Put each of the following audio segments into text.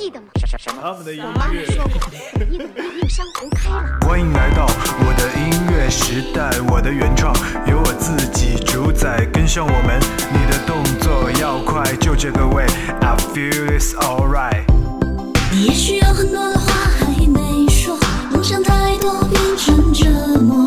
记得吗？他们的音我妈。说过，你等一令山红开了。欢迎来到我的音乐时代，我的原创由我自己主宰，跟上我们，你的动作要快，就这个味，I feel it's alright。你也许有很多的话还没说，梦想太多变成折磨，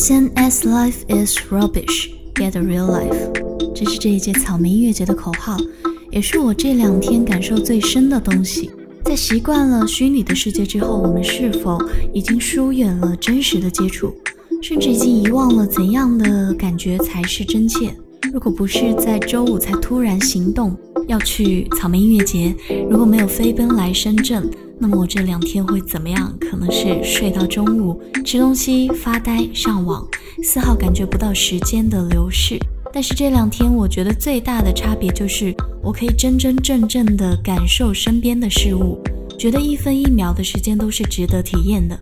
SNS life is rubbish. Get a real life. 这是这一届草莓音乐节的口号，也是我这两天感受最深的东西。在习惯了虚拟的世界之后，我们是否已经疏远了真实的接触，甚至已经遗忘了怎样的感觉才是真切？如果不是在周五才突然行动要去草莓音乐节，如果没有飞奔来深圳，那么我这两天会怎么样？可能是睡到中午，吃东西、发呆、上网，丝毫感觉不到时间的流逝。但是这两天，我觉得最大的差别就是，我可以真真正正的感受身边的事物，觉得一分一秒的时间都是值得体验的。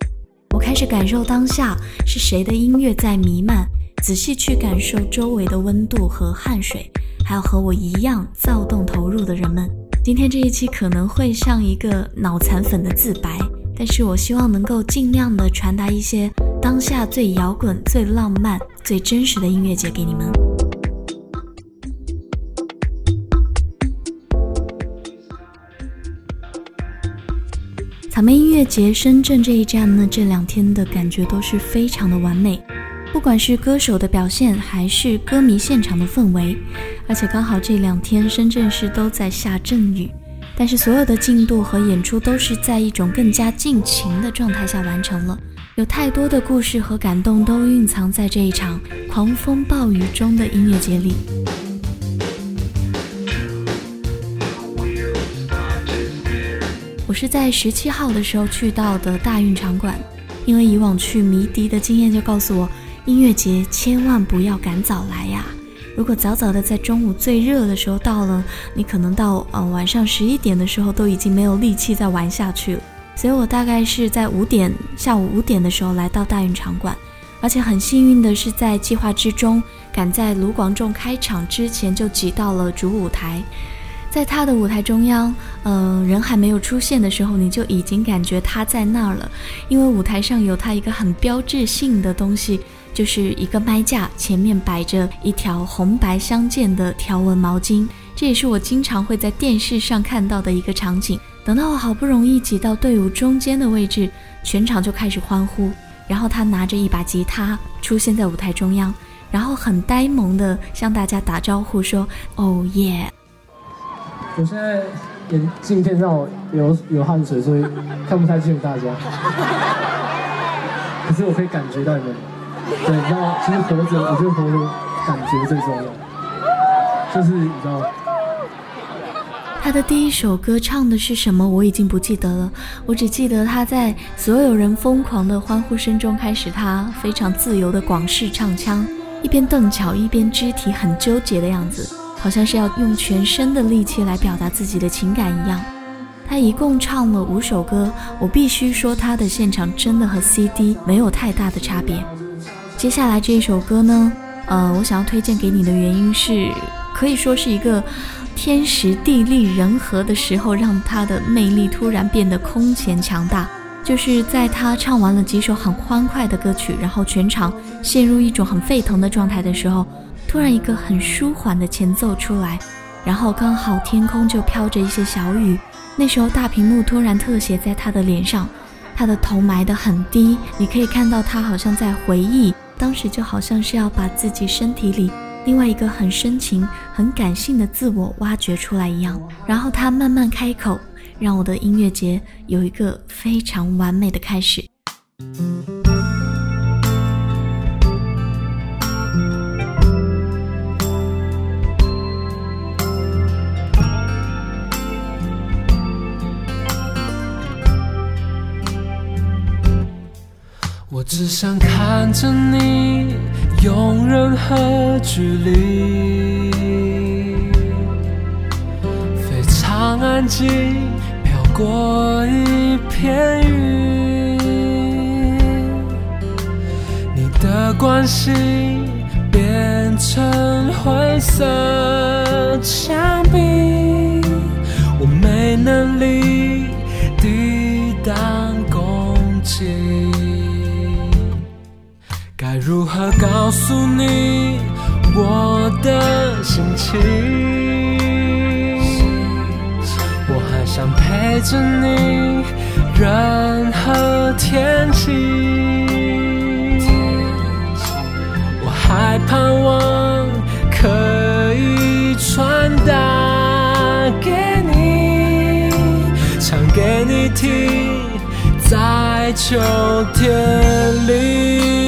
我开始感受当下是谁的音乐在弥漫，仔细去感受周围的温度和汗水，还有和我一样躁动投入的人们。今天这一期可能会像一个脑残粉的自白，但是我希望能够尽量的传达一些当下最摇滚、最浪漫、最真实的音乐节给你们。草莓音乐节深圳这一站呢，这两天的感觉都是非常的完美，不管是歌手的表现，还是歌迷现场的氛围，而且刚好这两天深圳市都在下阵雨，但是所有的进度和演出都是在一种更加尽情的状态下完成了，有太多的故事和感动都蕴藏在这一场狂风暴雨中的音乐节里。我是在十七号的时候去到的大运场馆，因为以往去迷笛的经验就告诉我，音乐节千万不要赶早来呀。如果早早的在中午最热的时候到了，你可能到呃晚上十一点的时候都已经没有力气再玩下去了。所以我大概是在五点下午五点的时候来到大运场馆，而且很幸运的是在计划之中，赶在卢广仲开场之前就挤到了主舞台。在他的舞台中央，呃，人还没有出现的时候，你就已经感觉他在那儿了，因为舞台上有他一个很标志性的东西，就是一个麦架，前面摆着一条红白相间的条纹毛巾，这也是我经常会在电视上看到的一个场景。等到我好不容易挤到队伍中间的位置，全场就开始欢呼，然后他拿着一把吉他出现在舞台中央，然后很呆萌的向大家打招呼说：“哦耶！”我现在眼镜片上有有汗水，所以看不太清楚大家。可是我可以感觉到你们，对，你知道，其实活着，我觉得活着感觉最重要，就是你知道，他的第一首歌唱的是什么？我已经不记得了，我只记得他在所有人疯狂的欢呼声中开始他非常自由的广式唱腔，一边蹬脚一边肢体很纠结的样子，好像是要用全身的力气来表达自己的情感一样。他一共唱了五首歌，我必须说他的现场真的和 CD 没有太大的差别。接下来这一首歌呢，呃，我想要推荐给你的原因是，可以说是一个天时地利人和的时候，让他的魅力突然变得空前强大。就是在他唱完了几首很欢快的歌曲，然后全场陷入一种很沸腾的状态的时候，突然一个很舒缓的前奏出来，然后刚好天空就飘着一些小雨。那时候大屏幕突然特写在他的脸上，他的头埋得很低，你可以看到他好像在回忆，当时就好像是要把自己身体里另外一个很深情、很感性的自我挖掘出来一样。然后他慢慢开口，让我的音乐节有一个非常完美的开始。想看着你，用任何距离，非常安静，飘过一片云。你的关心变成灰色墙壁，我没能何告诉你我的心情？我还想陪着你，任何天气。我还盼望可以传达给你，唱给你听，在秋天里。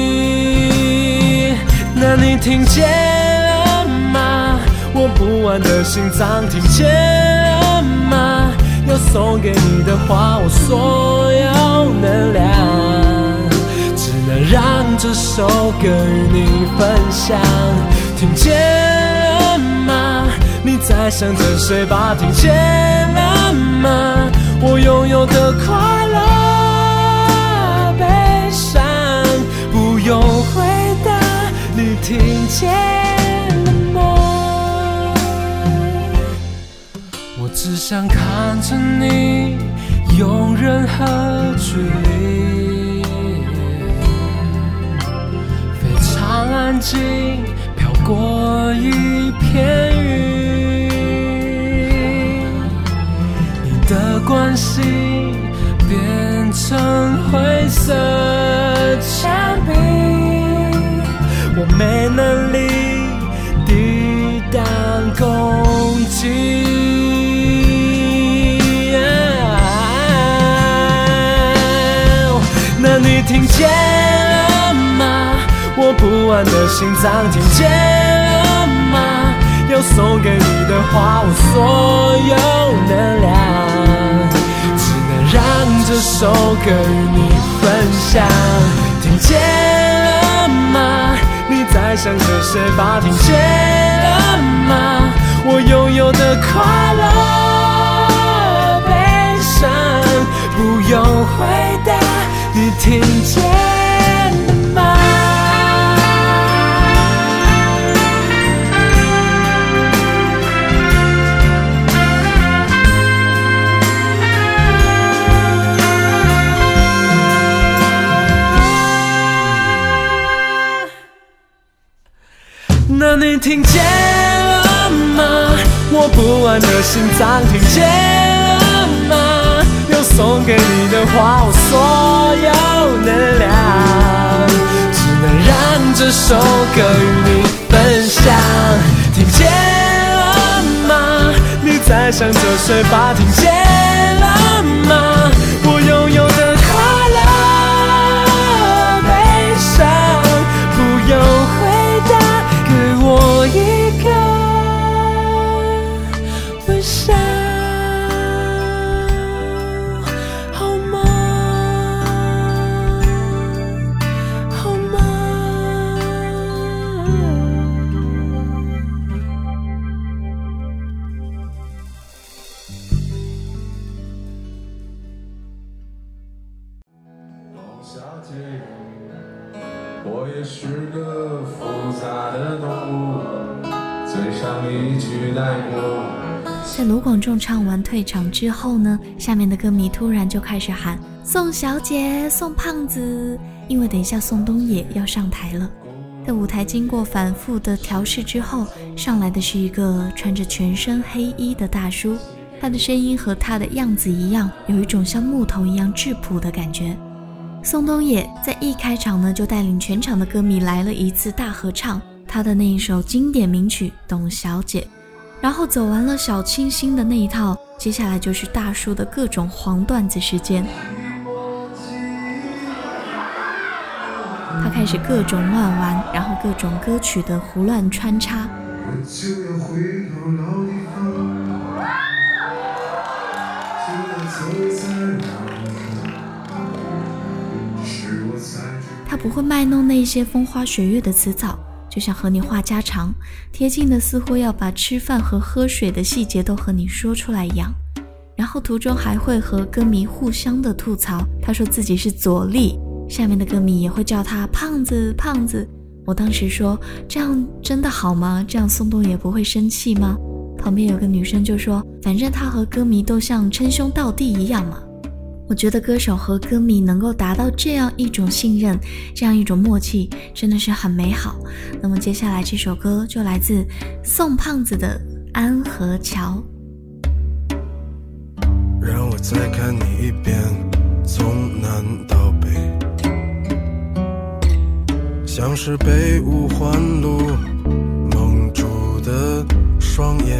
你听见了吗？我不安的心脏听见了吗？要送给你的话，我所有能量，只能让这首歌与你分享。听见了吗？你在想着谁吧？听见了吗？想看着你，用任何距离，非常安静，飘过一片云。你的关心变成灰色墙壁。我没能力抵挡攻击。见了吗？我不安的心脏听见了吗？要送给你的话，我所有能量，只能让这首歌与你分享。听见了吗？你在想着谁吧？听见了吗？我拥有的快乐、悲伤，不用回答，听见了吗？我不安的心脏听见了吗？有送给你的话，我所有能量，只能让这首歌与你分享。听见了吗？你在想着谁吧？听见了吗？我拥有的唱完退场之后呢，下面的歌迷突然就开始喊宋小姐、宋胖子，因为等一下宋冬野要上台了。在舞台经过反复的调试之后，上来的是一个穿着全身黑衣的大叔，他的声音和他的样子一样，有一种像木头一样质朴的感觉。宋冬野在一开场呢，就带领全场的歌迷来了一次大合唱，他的那一首经典名曲《董小姐》。然后走完了小清新的那一套，接下来就是大叔的各种黄段子时间。他开始各种乱玩，然后各种歌曲的胡乱穿插。他不会卖弄那些风花雪月的词藻，就像和你话家常，贴近的似乎要把吃饭和喝水的细节都和你说出来一样。然后途中还会和歌迷互相的吐槽，他说自己是左立，下面的歌迷也会叫他胖子胖子。我当时说这样真的好吗？这样宋冬野不会生气吗？旁边有个女生就说，反正他和歌迷都像称兄道弟一样嘛。我觉得歌手和歌迷能够达到这样一种信任，这样一种默契，真的是很美好。那么接下来这首歌就来自宋胖子的《安河桥》。让我再看你一遍，从南到北，像是被五环路蒙住的双眼。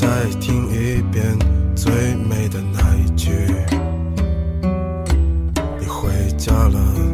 再听一遍最美的那一句：你回家了，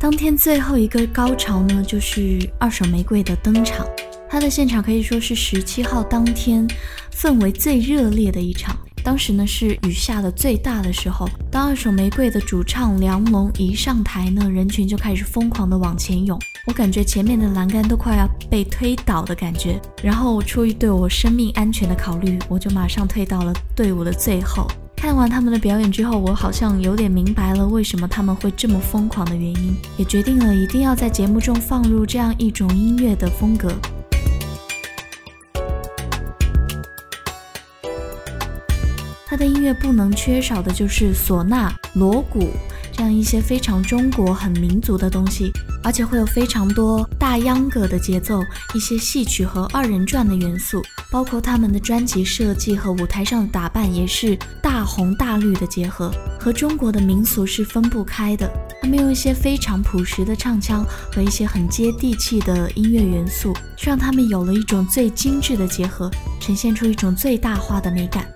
当天最后一个高潮呢，就是二手玫瑰的登场。他的现场可以说是十七号当天氛围最热烈的一场。当时呢是雨下的最大的时候，当二手玫瑰的主唱梁龙一上台呢，人群就开始疯狂的往前涌。我感觉前面的栏杆都快要被推倒的感觉。然后出于对我生命安全的考虑，我就马上退到了队伍的最后。看完他们的表演之后，我好像有点明白了为什么他们会这么疯狂的原因，也决定了一定要在节目中放入这样一种音乐的风格。他的音乐不能缺少的就是唢呐、锣鼓这样一些非常中国、很民族的东西，而且会有非常多大秧歌的节奏、一些戏曲和二人转的元素，包括他们的专辑设计和舞台上的打扮也是大红大绿的结合，和中国的民俗是分不开的。他们用一些非常朴实的唱腔和一些很接地气的音乐元素，却让他们有了一种最精致的结合，呈现出一种最大化的美感。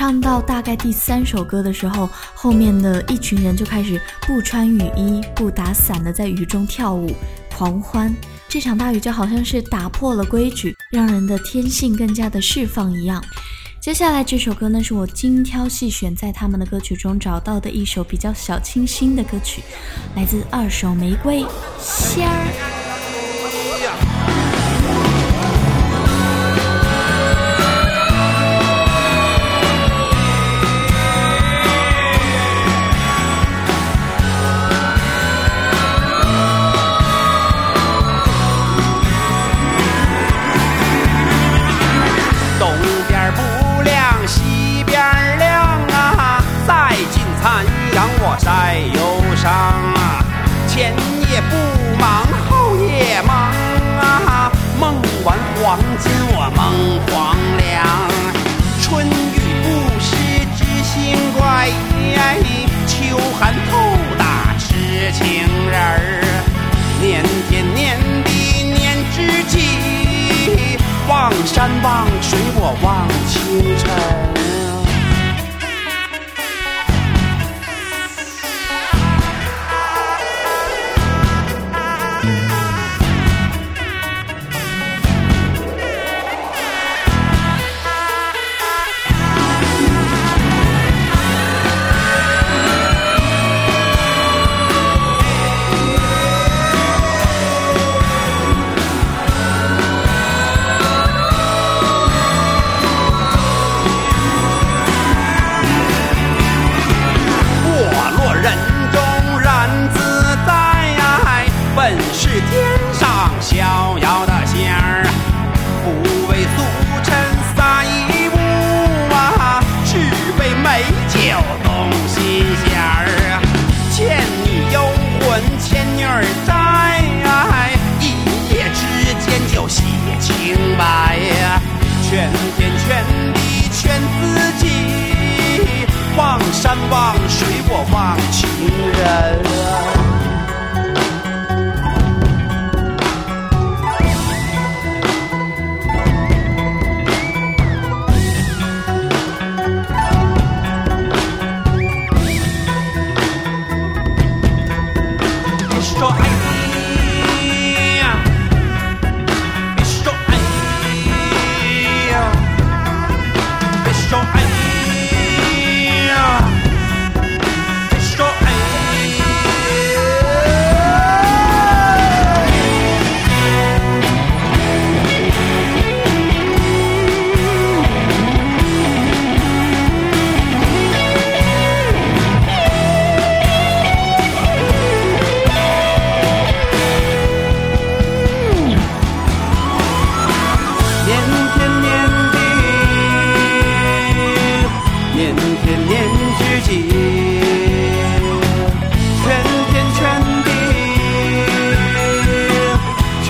唱到大概第三首歌的时候，后面的一群人就开始不穿雨衣、不打伞的在雨中跳舞、狂欢。这场大雨就好像是打破了规矩，让人的天性更加的释放一样。接下来这首歌呢，是我精挑细选在他们的歌曲中找到的一首比较小清新的歌曲，来自二手玫瑰仙儿。望清晨清白呀劝天劝地劝自己忘山忘水我忘情人。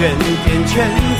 圆点圈。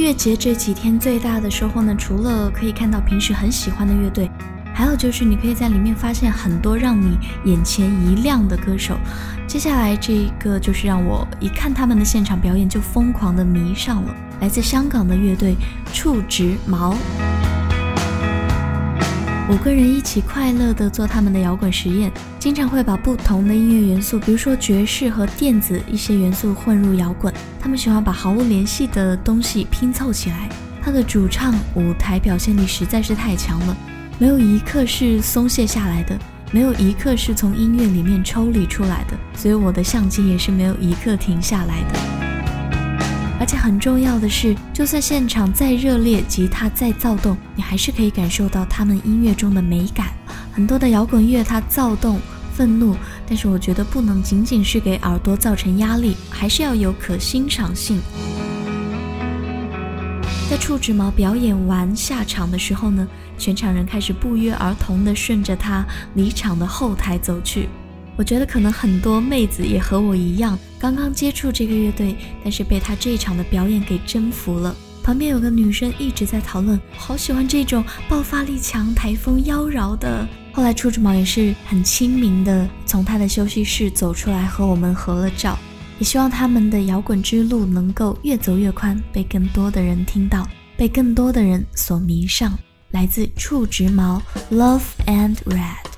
乐节这几天最大的收获呢，除了可以看到平时很喜欢的乐队，还有就是你可以在里面发现很多让你眼前一亮的歌手。接下来这个就是让我一看他们的现场表演就疯狂的迷上了，来自香港的乐队触直毛。五个人一起快乐地做他们的摇滚实验，经常会把不同的音乐元素，比如说爵士和电子一些元素混入摇滚。他们喜欢把毫无联系的东西拼凑起来。他的主唱舞台表现力实在是太强了，没有一刻是松懈下来的，没有一刻是从音乐里面抽离出来的。所以我的相机也是没有一刻停下来的。而且很重要的是，就算现场再热烈，吉他再躁动，你还是可以感受到他们音乐中的美感。很多的摇滚乐它躁动、愤怒，但是我觉得不能仅仅是给耳朵造成压力，还是要有可欣赏性。在触指毛表演完下场的时候呢，全场人开始不约而同地顺着他离场的后台走去。我觉得可能很多妹子也和我一样，刚刚接触这个乐队，但是被他这一场的表演给征服了。旁边有个女生一直在讨论，好喜欢这种爆发力强、台风妖娆的。后来触之毛也是很亲民的，从他的休息室走出来和我们合了照。也希望他们的摇滚之路能够越走越宽，被更多的人听到，被更多的人所迷上。来自触直毛，Love and Red。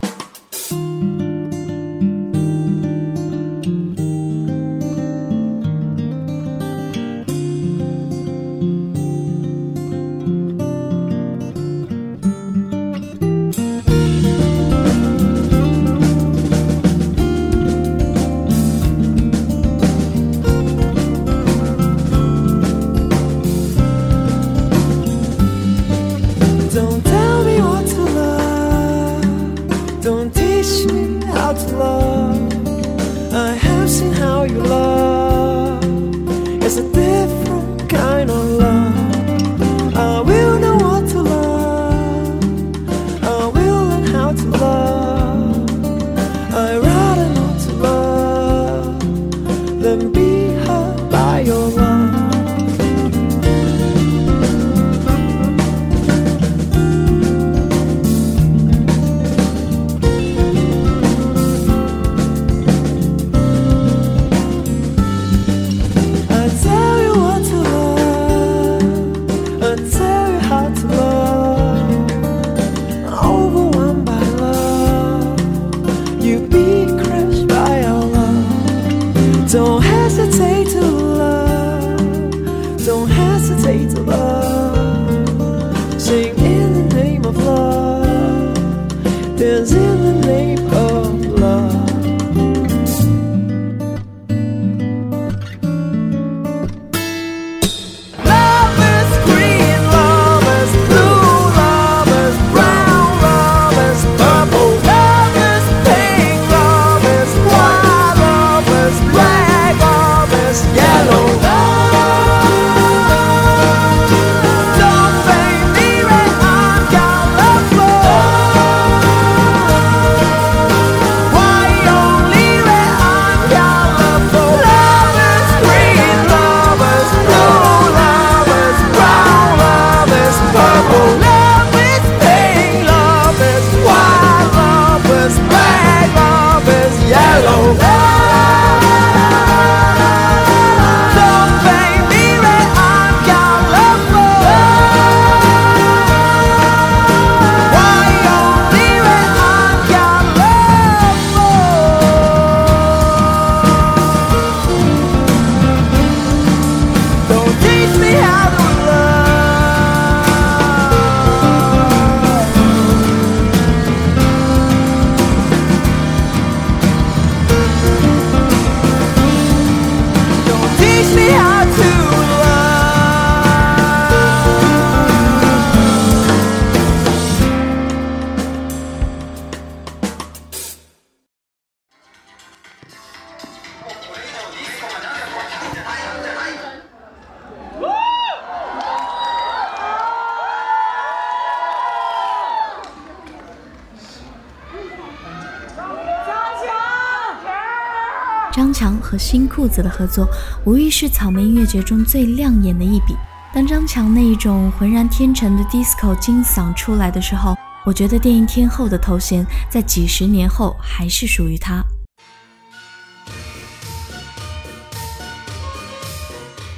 裤子的合作，无疑是草莓音乐节中最亮眼的一笔。当张强那一种浑然天成的 disco 金嗓出来的时候，我觉得电音天后的头衔在几十年后还是属于他。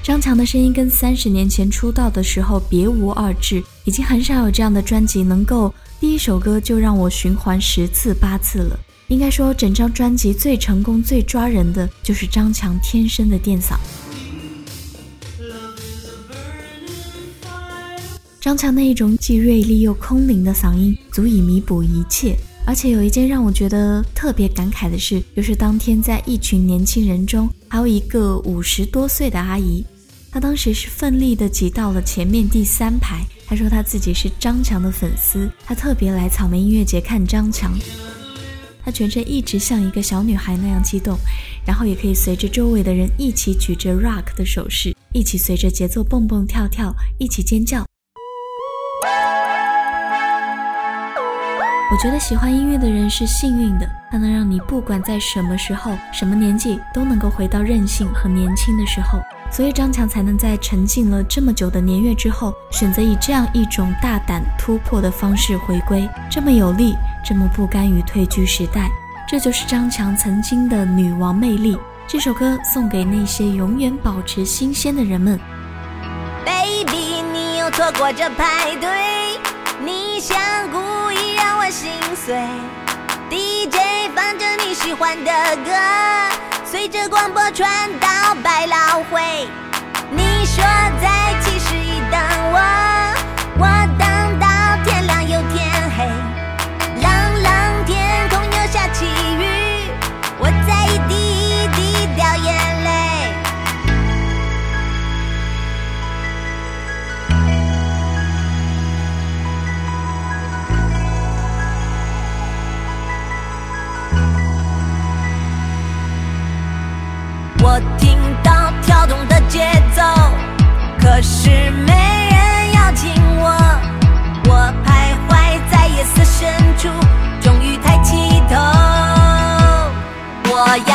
张强的声音跟三十年前出道的时候别无二致，已经很少有这样的专辑能够第一首歌就让我循环十次八次了。应该说，整张专辑最成功、最抓人的就是张强天生的电嗓。张强那一种既锐利又空灵的嗓音，足以弥补一切。而且有一件让我觉得特别感慨的事，就是当天在一群年轻人中，还有一个五十多岁的阿姨。她当时是奋力的挤到了前面第三排。她说她自己是张强的粉丝，她特别来草莓音乐节看张强。她全程一直像一个小女孩那样激动，然后也可以随着周围的人一起举着 rock 的手势，一起随着节奏蹦蹦跳跳，一起尖叫。我觉得喜欢音乐的人是幸运的，它能让你不管在什么时候、什么年纪，都能够回到任性和年轻的时候。所以张强才能在沉浸了这么久的年月之后，选择以这样一种大胆突破的方式回归，这么有力，这么不甘于退居时代。这就是张强曾经的女王魅力。这首歌送给那些永远保持新鲜的人们。Baby，你又错过这派对，你想故意让我心碎。DJ 放着你喜欢的歌，随着广播传到百老汇。你说在节奏，可是没人邀请我。我徘徊在夜色深处，终于抬起头。我要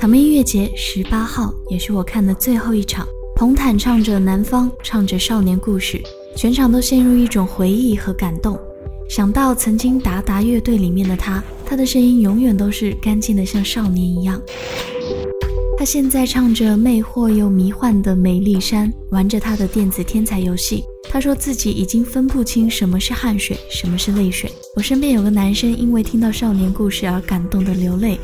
草莓音乐节十八号也是我看的最后一场，彭坦唱着《南方》，唱着少年故事，全场都陷入一种回忆和感动。想到曾经达达乐队里面的他，他的声音永远都是干净的，像少年一样。他现在唱着魅惑又迷幻的《美丽山》，玩着他的电子天才游戏。他说自己已经分不清什么是汗水，什么是泪水。我身边有个男生，因为听到少年故事而感动的流泪。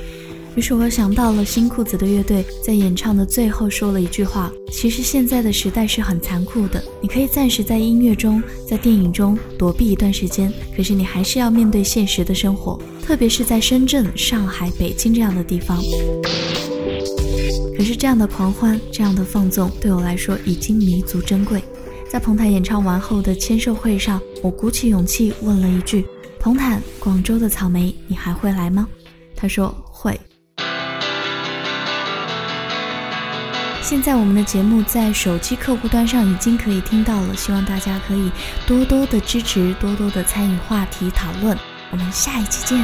于是我想到了新裤子的乐队在演唱的最后说了一句话：其实现在的时代是很残酷的，你可以暂时在音乐中、在电影中躲避一段时间，可是你还是要面对现实的生活，特别是在深圳、上海、北京这样的地方。可是这样的狂欢、这样的放纵，对我来说已经弥足珍贵。在彭坦演唱完后的签售会上，我鼓起勇气问了一句：“彭坦，广州的草莓，你还会来吗？”他说会。现在我们的节目在手机客户端上已经可以听到了，希望大家可以多多的支持，多多的参与话题讨论。我们下一期见。